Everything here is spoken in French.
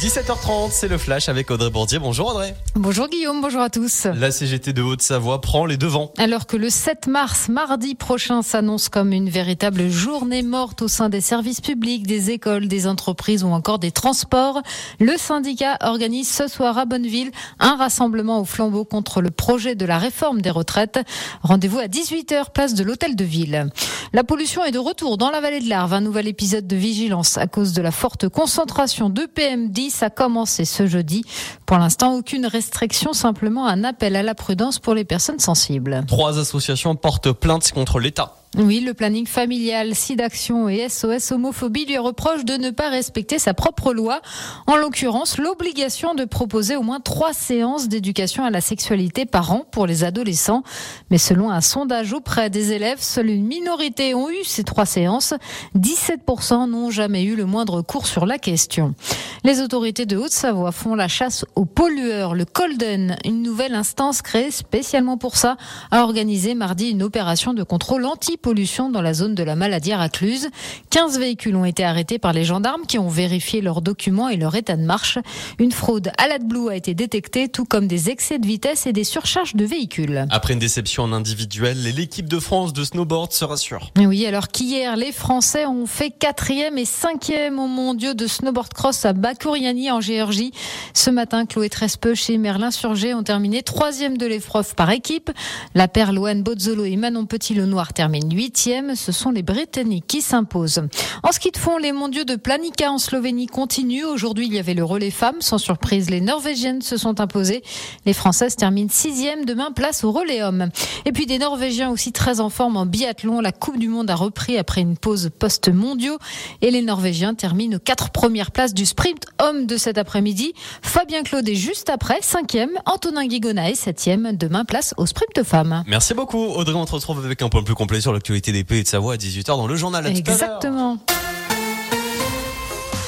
17h30, c'est le flash avec Audrey Bourdier. Bonjour Audrey. Bonjour Guillaume, bonjour à tous. La CGT de Haute-Savoie prend les devants. Alors que le 7 mars, mardi prochain, s'annonce comme une véritable journée morte au sein des services publics, des écoles, des entreprises ou encore des transports, le syndicat organise ce soir à Bonneville un rassemblement au flambeau contre le projet de la réforme des retraites. Rendez-vous à 18h, place de l'Hôtel de Ville. La pollution est de retour dans la vallée de l'Arve. Un nouvel épisode de vigilance à cause de la forte concentration de PM10 a commencé ce jeudi. Pour l'instant, aucune restriction, simplement un appel à la prudence pour les personnes sensibles. Trois associations portent plainte contre l'État. Oui, le planning familial, SIDAction et SOS Homophobie lui reprochent de ne pas respecter sa propre loi. En l'occurrence, l'obligation de proposer au moins trois séances d'éducation à la sexualité par an pour les adolescents. Mais selon un sondage auprès des élèves, seule une minorité ont eu ces trois séances. 17% n'ont jamais eu le moindre cours sur la question. Les autorités de Haute-Savoie font la chasse aux pollueurs. Le Colden, une nouvelle instance créée spécialement pour ça, a organisé mardi une opération de contrôle anti pollution dans la zone de la maladie racluse. 15 véhicules ont été arrêtés par les gendarmes qui ont vérifié leurs documents et leur état de marche. Une fraude à l'AdBlue a été détectée, tout comme des excès de vitesse et des surcharges de véhicules. Après une déception en individuel, l'équipe de France de snowboard se rassure. Oui, alors qu'hier, les Français ont fait quatrième et cinquième au mondiaux de snowboard cross à Bakouriani en Géorgie. Ce matin, Chloé Trespeuch et Merlin Surgé ont terminé troisième de l'épreuve par équipe. La paire Loane Bozzolo et Manon Petit-Le-Noir huitième. Ce sont les Britanniques qui s'imposent. En ski de fond, les mondiaux de Planica en Slovénie continuent. Aujourd'hui, il y avait le relais femmes. Sans surprise, les Norvégiennes se sont imposées. Les Françaises terminent sixième. Demain, place au relais hommes. Et puis des Norvégiens aussi très en forme en biathlon. La Coupe du Monde a repris après une pause post-mondiaux. Et les Norvégiens terminent aux quatre premières places du sprint homme de cet après-midi. Fabien Claude est juste après, cinquième. Antonin Guigona est septième. Demain, place au sprint femmes. Merci beaucoup Audrey. On se retrouve avec un point plus complet sur l'actualité des pays de Savoie à 18h dans le journal. Exactement.